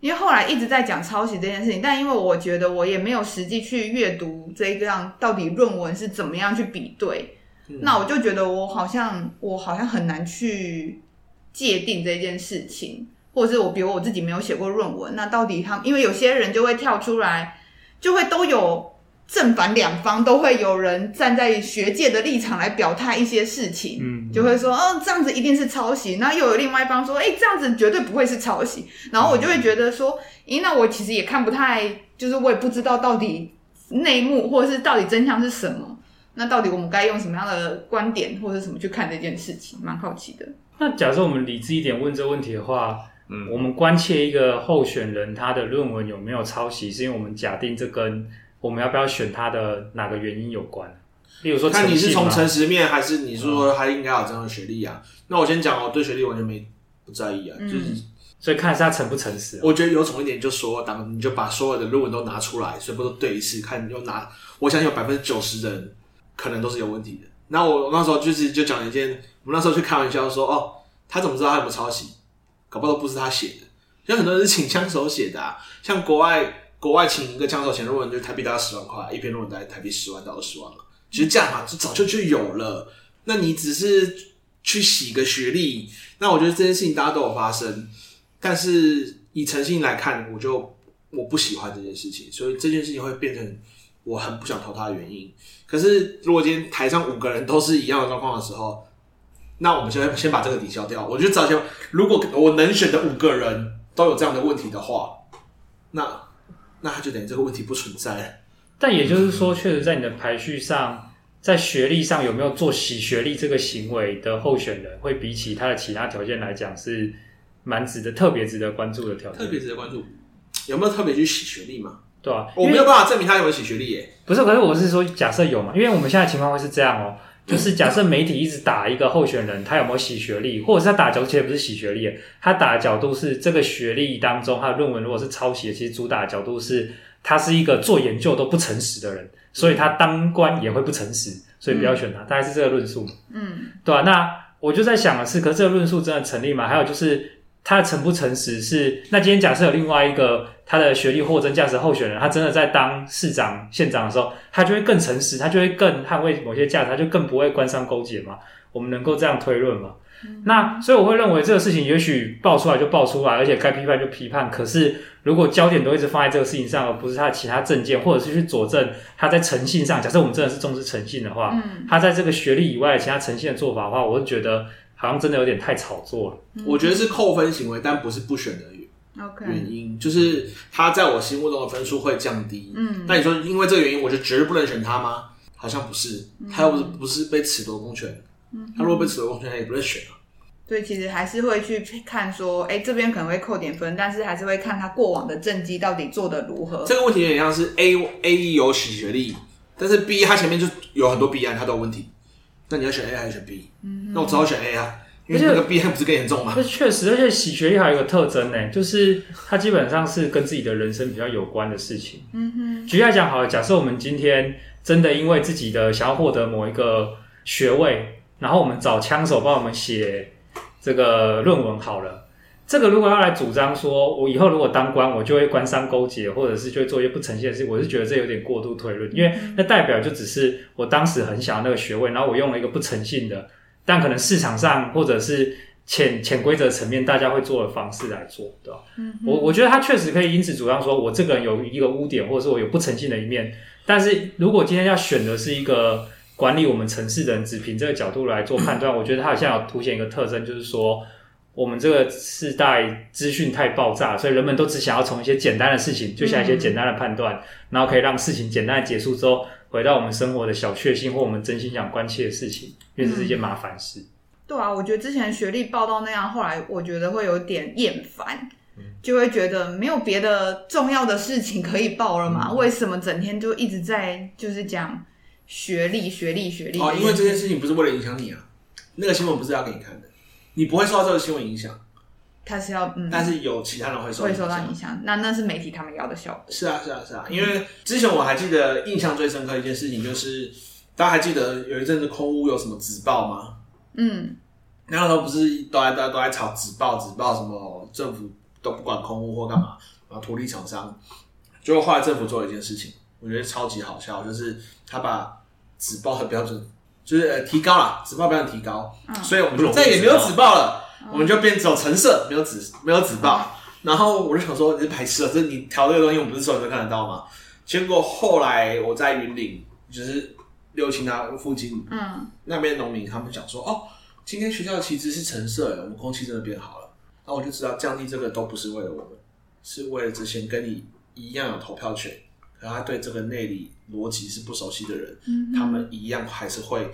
因为后来一直在讲抄袭这件事情，但因为我觉得我也没有实际去阅读这一个样到底论文是怎么样去比对，嗯、那我就觉得我好像我好像很难去界定这件事情。或者是我，比如我自己没有写过论文，那到底他，因为有些人就会跳出来，就会都有正反两方，都会有人站在学界的立场来表态一些事情，嗯，就会说，哦，这样子一定是抄袭，那又有另外一方说，哎，这样子绝对不会是抄袭，然后我就会觉得说，咦，那我其实也看不太，就是我也不知道到底内幕或者是到底真相是什么，那到底我们该用什么样的观点或者什么去看这件事情，蛮好奇的。那假设我们理智一点问这个问题的话。嗯，我们关切一个候选人他的论文有没有抄袭，是因为我们假定这跟我们要不要选他的哪个原因有关。例如说，看你是从诚实面，还是你是说他应该有这样的学历啊？嗯、那我先讲，我对学历完全没不在意啊，嗯、就是所以看是他诚不诚实、啊。我觉得有种一点，就说当你就把所有的论文都拿出来，全部都对一次，看你就拿。我相信有百分之九十的人可能都是有问题的。那我那时候就是就讲了一件，我们那时候去开玩笑说，哦，他怎么知道他有没有抄袭？搞不好都不是他写的，像很多人是请枪手写的啊。像国外，国外请一个枪手写论文，就台币大概十万块，一篇论文大概台币十万到二十万了。其实这样嘛，就早就就有了。那你只是去洗个学历，那我觉得这件事情大家都有发生。但是以诚信来看，我就我不喜欢这件事情，所以这件事情会变成我很不想投他的原因。可是如果今天台上五个人都是一样的状况的时候，那我们先先把这个抵消掉。我觉得早前如果我能选的五个人都有这样的问题的话，那那他就等于这个问题不存在。但也就是说，确实在你的排序上，在学历上有没有做洗学历这个行为的候选人，会比起他的其他条件来讲，是蛮值得特别值得关注的条件。特别值得关注，有没有特别去洗学历嘛？对啊，我没有办法证明他有没有洗学历耶。不是，可是我是说，假设有嘛？因为我们现在情况会是这样哦。就是假设媒体一直打一个候选人，他有没有洗学历，或者是他打角度其实不是洗学历，他打的角度是这个学历当中他的论文如果是抄袭的，其实主打的角度是他是一个做研究都不诚实的人，所以他当官也会不诚实，所以不要选他，大概是这个论述。嗯，对吧？那我就在想的是，可是这个论述真的成立吗？还有就是。他的诚不诚实是？那今天假设有另外一个他的学历货真价实候选人，他真的在当市长、县长的时候，他就会更诚实，他就会更捍卫某些价值，他就更不会官商勾结嘛？我们能够这样推论吗？嗯、那所以我会认为这个事情也许爆出来就爆出来，而且该批判就批判。可是如果焦点都一直放在这个事情上，而不是他的其他证件，或者是去佐证他在诚信上，假设我们真的是重视诚信的话，嗯、他在这个学历以外的其他诚信的做法的话，我会觉得。好像真的有点太炒作了。我觉得是扣分行为，但不是不选的原因，就是他在我心目中的分数会降低。嗯，那你说因为这个原因，我就绝对不能选他吗？好像不是，他又不是不是被褫夺公权。嗯，他如果被褫夺公权，他也不会选啊。对，其实还是会去看说，哎，这边可能会扣点分，但是还是会看他过往的政绩到底做的如何。这个问题有点像是 A A 有洗学历。但是 B 他前面就有很多 B 案，他都有问题。那你要选 A 还是选 B？嗯，那我只好选 A 啊，因为那个 B 案不是更严重吗？这确实，而且洗学历还有一个特征呢，就是它基本上是跟自己的人生比较有关的事情。嗯哼，举例来讲，好了，假设我们今天真的因为自己的想要获得某一个学位，然后我们找枪手帮我们写这个论文好了。这个如果要来主张说，我以后如果当官，我就会官商勾结，或者是就会做一些不诚信的事，我是觉得这有点过度推论，因为那代表就只是我当时很想要那个学位，然后我用了一个不诚信的，但可能市场上或者是潜潜规则层面大家会做的方式来做，对吧？嗯，我我觉得他确实可以因此主张说我这个人有一个污点，或者是我有不诚信的一面，但是如果今天要选的是一个管理我们城市的人，只凭这个角度来做判断，我觉得他好像有凸显一个特征，就是说。我们这个世代资讯太爆炸，所以人们都只想要从一些简单的事情，就像一些简单的判断，嗯、然后可以让事情简单的结束之后，回到我们生活的小确幸或我们真心想关切的事情，因为这是一件麻烦事。对啊，我觉得之前学历报到那样，后来我觉得会有点厌烦，就会觉得没有别的重要的事情可以报了嘛？嗯、为什么整天就一直在就是讲学历、学历、学历？哦，因为这件事情不是为了影响你啊，那个新闻不是要给你看的。你不会受到这个新闻影响，他是要，嗯，但是有其他人会受会受到影响。那那是媒体他们要的效果。是啊，是啊，是啊。因为之前我还记得印象最深刻一件事情，就是大家还记得有一阵子空屋有什么纸报吗？嗯，那时候不是都在都在都在炒纸报，纸报什么政府都不管空屋或干嘛，然后土地厂商，最后来政府做了一件事情，我觉得超级好笑，就是他把纸报的标准。就是呃提高了，纸报标准提高，嗯、所以我们就再也没有纸报了，嗯、我们就变走橙色，没有紫没有紫报。嗯、然后我就想说，你是白痴啊，这你调这个东西，我们不是所有人都看得到吗？结果后来我在云岭，就是六轻那附近，嗯，那边农民他们讲说，哦，今天学校的旗帜是橙色，我们空气真的变好了。然后我就知道降低这个都不是为了我们，是为了之前跟你一样有投票权。可他对这个内里逻辑是不熟悉的人，嗯、他们一样还是会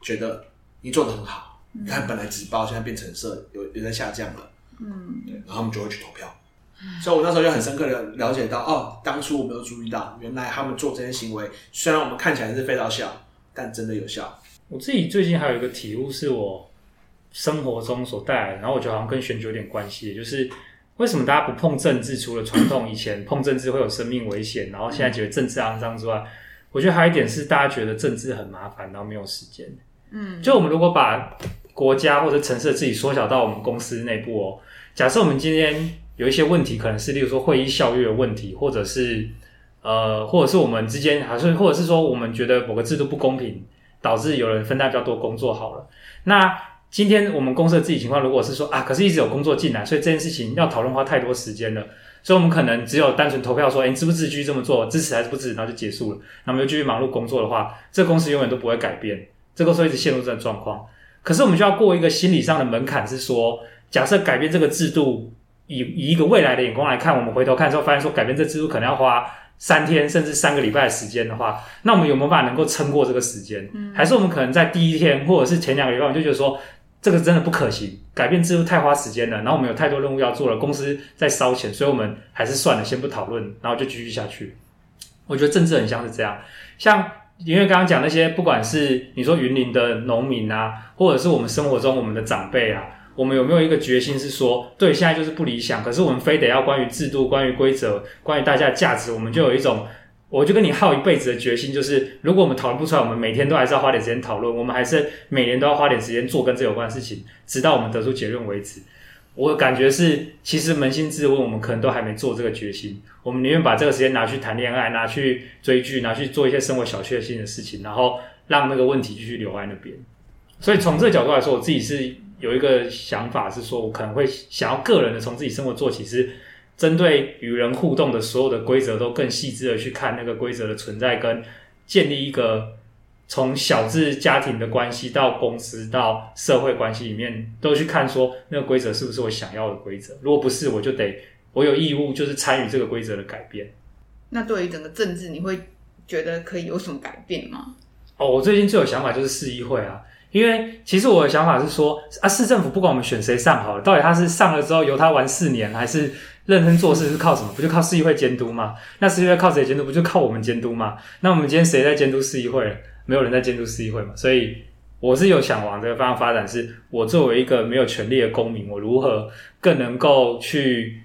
觉得你做的很好。看，本来纸包现在变成色，有有在下降了。嗯，对，然后他们就会去投票。嗯、所以我那时候就很深刻的了解到，哦，当初我没有注意到，原来他们做这些行为，虽然我们看起来是非常小，但真的有效。我自己最近还有一个体悟，是我生活中所带来的，然后我觉得好像跟选举有点关系，就是。为什么大家不碰政治？除了传统以前碰政治会有生命危险，然后现在觉得政治肮脏之外，我觉得还有一点是大家觉得政治很麻烦，然后没有时间。嗯，就我们如果把国家或者城市的自己缩小到我们公司内部哦，假设我们今天有一些问题，可能是例如说会议效率的问题，或者是呃，或者是我们之间还是，或者是说我们觉得某个制度不公平，导致有人分担比较多工作好了，那。今天我们公司的自己情况，如果是说啊，可是一直有工作进来，所以这件事情要讨论花太多时间了，所以我们可能只有单纯投票说，诶，你支不支持继续这么做，支持还是不支持，然后就结束了，那我们就继续忙碌工作的话，这个公司永远都不会改变，这个时候一直陷入这种状况。可是我们就要过一个心理上的门槛，是说，假设改变这个制度，以以一个未来的眼光来看，我们回头看之后发现说，改变这制度可能要花三天甚至三个礼拜的时间的话，那我们有没有办法能够撑过这个时间？嗯，还是我们可能在第一天或者是前两个礼拜，我们就觉得说。这个真的不可行，改变制度太花时间了。然后我们有太多任务要做了，公司在烧钱，所以我们还是算了，先不讨论，然后就继续下去。我觉得政治很像是这样，像因为刚刚讲那些，不管是你说云林的农民啊，或者是我们生活中我们的长辈啊，我们有没有一个决心是说，对，现在就是不理想，可是我们非得要关于制度、关于规则、关于大家的价值，我们就有一种。我就跟你耗一辈子的决心，就是如果我们讨论不出来，我们每天都还是要花点时间讨论，我们还是每年都要花点时间做跟这有关的事情，直到我们得出结论为止。我感觉是，其实扪心自问，我们可能都还没做这个决心。我们宁愿把这个时间拿去谈恋爱，拿去追剧，拿去做一些生活小确幸的事情，然后让那个问题继续留在那边。所以从这个角度来说，我自己是有一个想法，是说我可能会想要个人的从自己生活做起，是。针对与人互动的所有的规则，都更细致的去看那个规则的存在，跟建立一个从小至家庭的关系到公司到社会关系里面，都去看说那个规则是不是我想要的规则。如果不是，我就得我有义务就是参与这个规则的改变。那对于整个政治，你会觉得可以有什么改变吗？哦，我最近最有想法就是市议会啊。因为其实我的想法是说，啊，市政府不管我们选谁上好了，到底他是上了之后由他玩四年，还是认真做事是靠什么？不就靠市议会监督吗？那市议会靠谁监督？不就靠我们监督吗？那我们今天谁在监督市议会？没有人在监督市议会嘛？所以我是有想往这个方向发展，是我作为一个没有权利的公民，我如何更能够去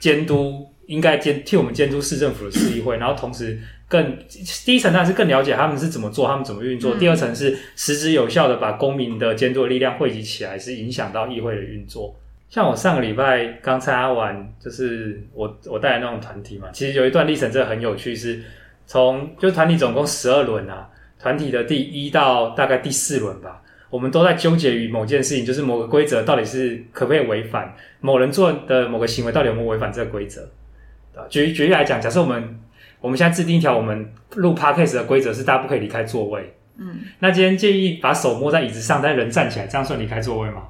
监督？应该监替我们监督市政府的市议会，然后同时更第一层当然是更了解他们是怎么做，他们怎么运作。嗯、第二层是实质有效的把公民的监督的力量汇集起来，是影响到议会的运作。像我上个礼拜刚参加完，就是我我带来那种团体嘛，其实有一段历程真的很有趣，是从就是团体总共十二轮啊，团体的第一到大概第四轮吧。我们都在纠结于某件事情，就是某个规则到底是可不可以违反，某人做的某个行为到底有没有违反这个规则。举举例来讲，假设我们我们现在制定一条我们录 podcast 的规则是大家不可以离开座位，嗯，那今天建议把手摸在椅子上，但人站起来，这样算离开座位吗？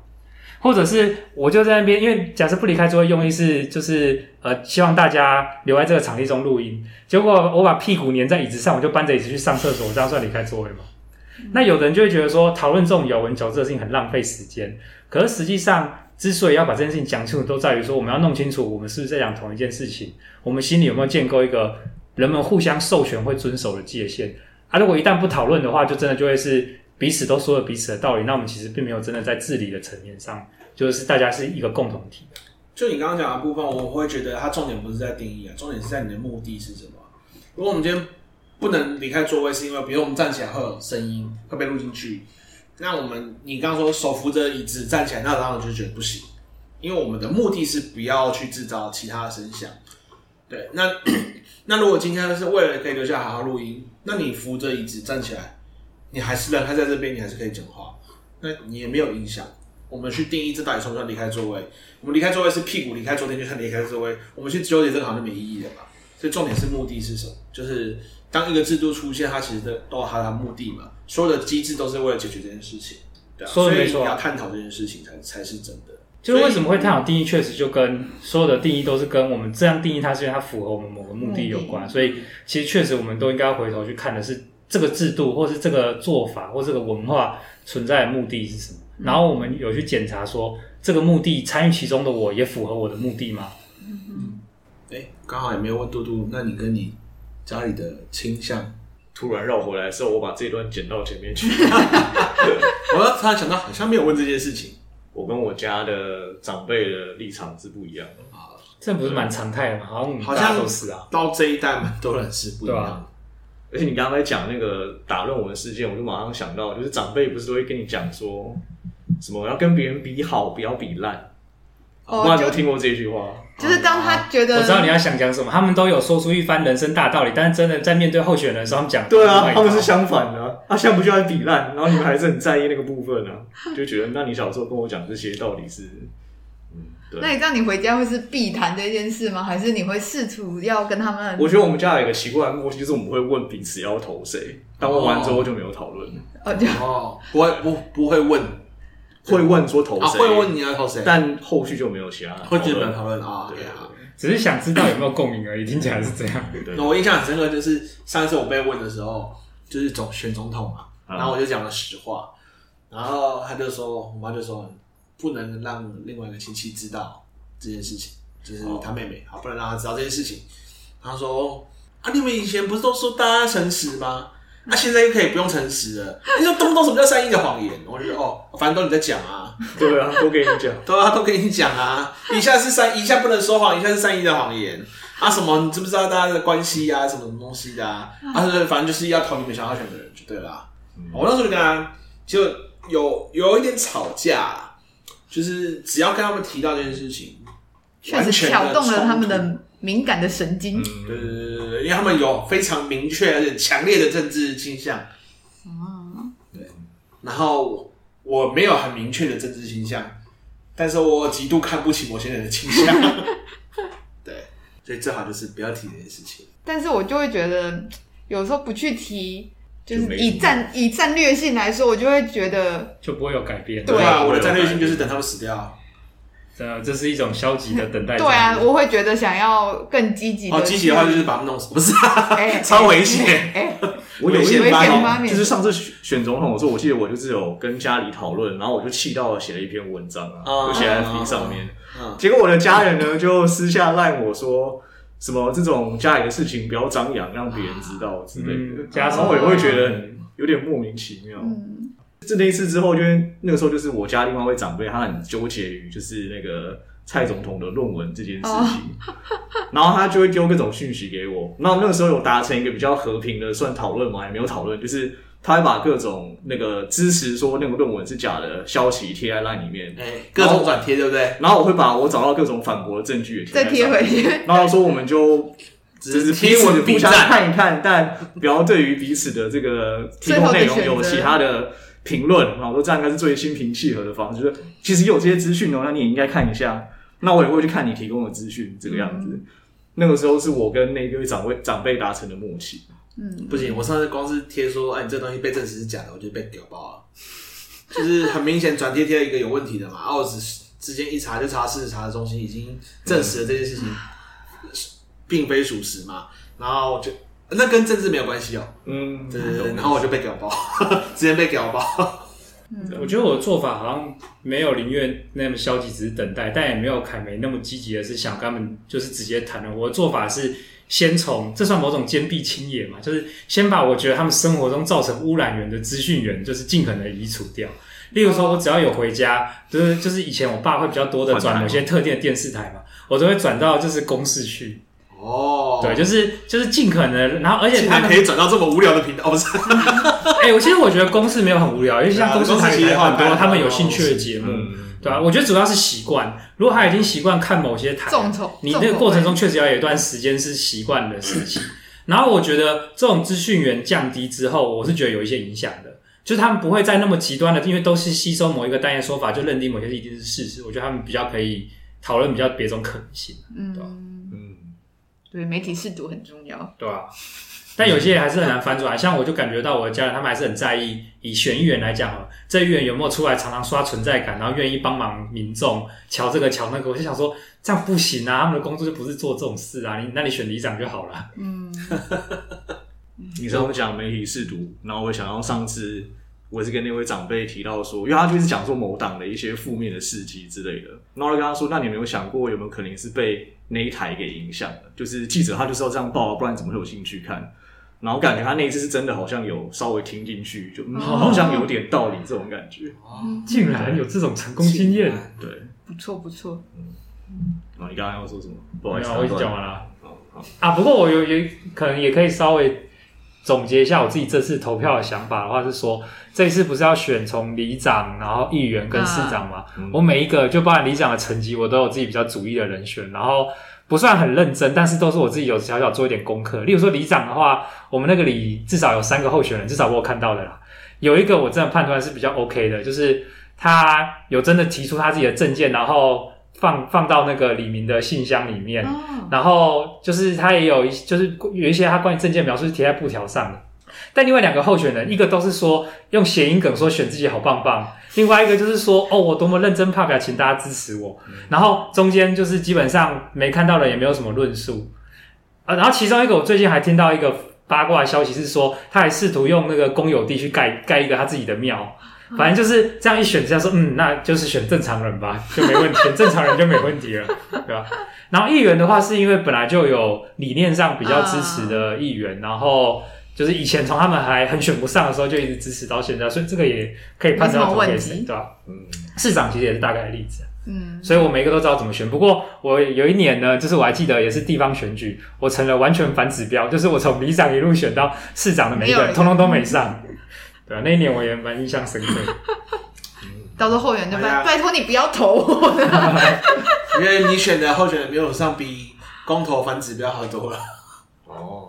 或者是我就在那边，因为假设不离开座位，用意是就是呃希望大家留在这个场地中录音，结果我把屁股粘在椅子上，我就搬着椅子去上厕所，这样算离开座位吗？那有的人就会觉得说，讨论这种咬文嚼字的事情很浪费时间。可是实际上，之所以要把这件事情讲清楚，都在于说，我们要弄清楚我们是不是在讲同一件事情，我们心里有没有建构一个人们互相授权会遵守的界限。啊，如果一旦不讨论的话，就真的就会是彼此都说了彼此的道理，那我们其实并没有真的在治理的层面上，就是大家是一个共同体。就你刚刚讲的部分，我会觉得它重点不是在定义啊，重点是在你的目的是什么。如果我们今天不能离开座位，是因为比如我们站起来会有声音会被录进去。那我们你刚刚说手扶着椅子站起来，那当然就觉得不行，因为我们的目的是不要去制造其他的声响。对，那 那如果今天是为了可以留下好好录音，那你扶着椅子站起来，你还是人他在这边，你还是可以讲话，那你也没有影响。我们去定义这到底算不算离开座位？我们离开座位是屁股离开昨天，就算离开座位。我们去纠结这个好像没意义的嘛？所以重点是目的是什么？就是。当一个制度出现，它其实都都有它的目的嘛，所有的机制都是为了解决这件事情，对所以你要探讨这件事情才才是真的。就是为什么会探讨定义，确实就跟所有的定义都是跟我们这样定义它，是因为它符合我们某个目的有关。所以其实确实我们都应该要回头去看的是这个制度，或是这个做法，或这个文化存在的目的是什么。然后我们有去检查说，这个目的参与其中的我也符合我的目的吗？嗯，哎，刚好也没有问嘟嘟，那你跟你。家里的倾向突然绕回来的时候，我把这段剪到前面去。我要突然想到，好像没有问这件事情。我跟我家的长辈的立场是不一样的啊，这不是蛮常态的吗？好像好像都是啊，到这一代蛮多人是不一样的。啊、而且你刚才讲那个打论文事件，我就马上想到，就是长辈不是都会跟你讲说，什么要跟别人比好，不要比烂。我有没有听过这句话？就是当他觉得、啊、我知道你要想讲什么，他们都有说出一番人生大道理，但是真的在面对候选人的时候，他们讲对啊，他们是相反的啊，啊现在不就在比烂，然后你们还是很在意那个部分啊，就觉得那你小时候跟我讲这些到底是。那你这样你回家会是必谈这件事吗？还是你会试图要跟他们？我觉得我们家有一个奇怪的默契，就是我们会问彼此要投谁，但问完之后就没有讨论哦，就哦，不会不不会问。会问说投谁、啊，会问你要投谁，但后续就没有其他会基本讨论啊。对啊，只是想知道有没有共鸣而已，听起来是这样。对对对，我印象很深刻，就是上一次我被问的时候，就是总选总统嘛，然后我就讲了实话，然后他就说，我妈就说不能让另外一个亲戚知道这件事情，就是他妹妹，好，不能让他知道这件事情。他说啊，你们以前不是都说大家诚实吗？那、啊、现在又可以不用诚实了。你说懂不懂什么叫善意的谎言？我就说哦，反正都你在讲啊。对啊，都给你讲。对啊，都给你讲啊。一下是善，一下不能说谎，一下是善意的谎言啊。什么？你知不知道大家的关系啊？什么什么东西的啊？啊，反正就是要投你们想要选的人就对了。嗯、我那时候就跟他就有有一点吵架，就是只要跟他们提到这件事情，确实挑动了他们的敏感的神经。嗯，对对对对。因为他们有非常明确而且强烈的政治倾向，嗯，对。然后我没有很明确的政治倾向，但是我极度看不起某些人的倾向，对。所以最好就是不要提这件事情。但是我就会觉得，有时候不去提，就是以战以战略性来说，我就会觉得就不会有改变。对啊，我的战略性就是等他们死掉。呃这是一种消极的等待。对啊，我会觉得想要更积极。哦，积极的话就是把他们弄死，不是？哎，超危险！哎，我有一危险发言就是上次选总统的时候，我记得我就是有跟家里讨论，然后我就气到写了一篇文章啊，哦就写在 FB 上面。嗯，结果我的家人呢，就私下赖我说什么这种家里的事情不要张扬，让别人知道之类的。嗯家然后我也会觉得很有点莫名其妙。嗯，这那一次之后，因为那个时候就是我家另外一位长辈，他很纠结于就是那个蔡总统的论文这件事情，然后他就会丢各种讯息给我。然后那个时候有达成一个比较和平的算讨论吗，也没有讨论，就是他会把各种那个支持说那个论文是假的消息贴在 LINE 里面，哎，各种转贴，对不对？然后我会把我找到各种反驳的证据也贴在再贴回去。然后说我们就只是彼此互相看一看，但不要对于彼此的这个提供内容有其他的评论。然后说这样应该是最心平气和的方式。就是其实有这些资讯哦，那你也应该看一下。那我也会去看你提供的资讯，这个样子。嗯、那个时候是我跟那一位长辈长辈达成的默契。嗯，不行，我上次光是贴说，哎，你这东西被证实是假的，我就被屌爆了。就是很明显转贴贴了一个有问题的嘛，然后只之间一查就查事实查的中心已经证实了这件事情。嗯并非属实嘛，然后就那跟政治没有关系哦。嗯，对对对，然后我就被屌爆，直接被屌爆。嗯，我觉得我的做法好像没有林月那么消极，只是等待，但也没有凯梅那么积极的是想跟他们就是直接谈了。我的做法是先从这算某种坚壁清野嘛，就是先把我觉得他们生活中造成污染源的资讯源，就是尽可能移除掉。例如说，我只要有回家，就是就是以前我爸会比较多的转某些特定的电视台嘛，我都会转到就是公视去。哦，对，就是就是尽可能，然后而且他们可以转到这么无聊的频道，哦不是？哎、欸，我其实我觉得公视没有很无聊，因为像公视台很多他们有兴趣的节目，嗯、对吧、啊？我觉得主要是习惯，如果他已经习惯看某些台，你那个过程中确实要有一段时间是习惯的事情。然后我觉得这种资讯源降低之后，我是觉得有一些影响的，就是他们不会再那么极端的，因为都是吸收某一个单一说法就认定某些一定是事实。我觉得他们比较可以讨论比较别种可能性，对吧、啊？嗯。对，媒体试读很重要，对啊，但有些人还是很难翻转来，像我就感觉到我的家人，他们还是很在意，以选议员来讲啊，这议员有没有出来常常刷存在感，然后愿意帮忙民众瞧这个瞧那个，我就想说这样不行啊，他们的工作就不是做这种事啊，你那你选里长就好了。嗯，你知道我们讲媒体试读，然后我想到上次。我也是跟那位长辈提到说，因为他就是讲说某党的一些负面的事迹之类的，然后我就跟他说：“那你有没有想过，有没有可能是被那一台给影响的？就是记者他就是要这样报，不然怎么会有兴趣看？然后感觉他那一次是真的，好像有稍微听进去，就、嗯、好像有点道理这种感觉。哦、竟然有这种成功经验，对，不错不错。嗯，啊，你刚刚要说什么？不好意思，我已经讲完了。啊，不过我有有可能也可以稍微。总结一下我自己这次投票的想法的话，是说这次不是要选从里长，然后议员跟市长嘛？嗯、我每一个就包含里长的成绩，我都有自己比较主意的人选，然后不算很认真，但是都是我自己有小小做一点功课。例如说里长的话，我们那个里至少有三个候选人，至少我有看到的啦。有一个我真的判断是比较 OK 的，就是他有真的提出他自己的证件，然后。放放到那个李明的信箱里面，哦、然后就是他也有一，就是有一些他关于证件描述是贴在布条上的。但另外两个候选人，一个都是说用谐音梗说选自己好棒棒，另外一个就是说哦，我多么认真发表，请大家支持我。然后中间就是基本上没看到的也没有什么论述啊。然后其中一个我最近还听到一个八卦消息是说，他还试图用那个公有地去盖盖一个他自己的庙。反正就是这样一选，这样说，嗯，那就是选正常人吧，就没问题，选正常人就没问题了，对吧？然后议员的话，是因为本来就有理念上比较支持的议员，然后就是以前从他们还很选不上的时候就一直支持到现在，所以这个也可以判断投给谁，对吧？嗯，市长其实也是大概的例子，嗯，所以我每个都知道怎么选。不过我有一年呢，就是我还记得也是地方选举，我成了完全反指标，就是我从里长一路选到市长的每一个人，通通都没上。对啊，那一年我也蛮印象深刻。到时候候选人就拜、哎、拜托你不要投我，因为你选的候选人没有上比公投反指标好多了。哦，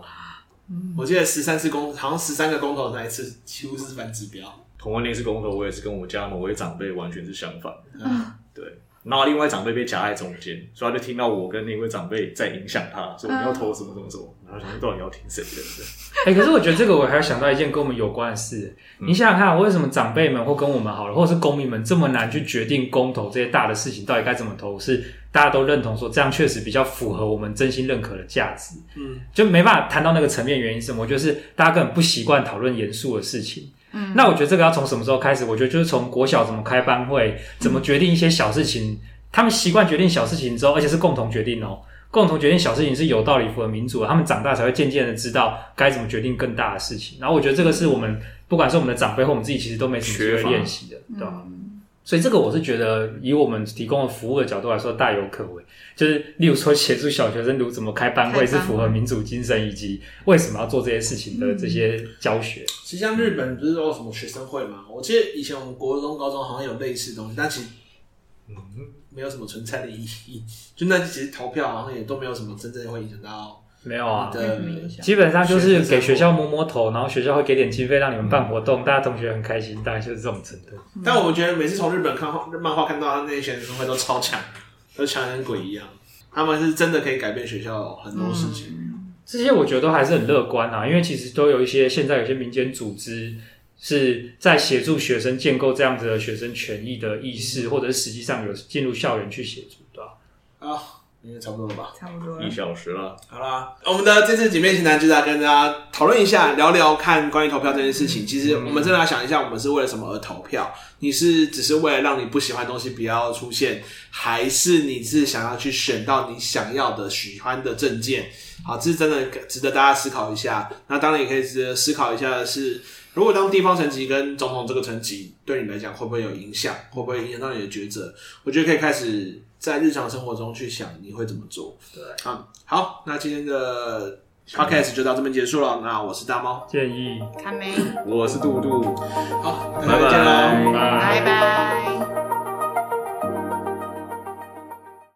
我记得十三次公，好像十三个公投那一次几乎是反指标。同为那次公投，我也是跟我家某位长辈完全是相反。嗯，对。然后另外长辈被夹在中间，所以他就听到我跟那位长辈在影响他，说你要投什么什么什么，然后想说到底要听谁的？哎、欸，可是我觉得这个我还要想到一件跟我们有关的事。嗯、你想想看，为什么长辈们或跟我们好了，或者是公民们这么难去决定公投这些大的事情到底该怎么投？是大家都认同说这样确实比较符合我们真心认可的价值。嗯，就没办法谈到那个层面，原因是什么？我觉得是大家根本不习惯讨论严肃的事情。嗯，那我觉得这个要从什么时候开始？我觉得就是从国小怎么开班会，怎么决定一些小事情。嗯、他们习惯决定小事情之后，而且是共同决定哦。共同决定小事情是有道理、符合民主的。他们长大才会渐渐的知道该怎么决定更大的事情。然后我觉得这个是我们不管是我们的长辈或我们自己，其实都没什么机会练习的，对吧？嗯、所以这个我是觉得，以我们提供的服务的角度来说，大有可为。就是例如说，协助小学生如怎么开班会是符合民主精神，以及为什么要做这些事情的这些教学。嗯、其实像日本不是都有什么学生会吗？我记得以前我们国中、高中好像有类似的东西，但其实嗯没有什么存在的意义。就那其实投票好像也都没有什么真正会影响到。没有啊，基本上就是给学校摸摸头，然后学校会给点经费让你们办活动，大家同学很开心，大概就是这种程度。但我们觉得每次从日本看画漫画看到他那些学生会都超强。都强人鬼一样，他们是真的可以改变学校很多事情。嗯，这些我觉得都还是很乐观啊，因为其实都有一些现在有些民间组织是在协助学生建构这样子的学生权益的意识，或者是实际上有进入校园去协助，对吧？啊。应该差不多了吧？差不多一小时了。好啦，我们的这次姐妹情谈就是来跟大家讨论一下，聊聊看关于投票这件事情。其实我们真的要想一下，我们是为了什么而投票？你是只是为了让你不喜欢的东西不要出现，还是你是想要去选到你想要的、喜欢的证件？好，这是真的值得大家思考一下。那当然也可以值得思考一下的是，如果当地方层级跟总统这个层级对你来讲会不会有影响？会不会影响到你的抉择？我觉得可以开始。在日常生活中去想你会怎么做？对，啊，好，那今天的 podcast 就到这边结束了。那我是大猫，建议，卡梅，我是杜杜，好，拜拜，拜拜。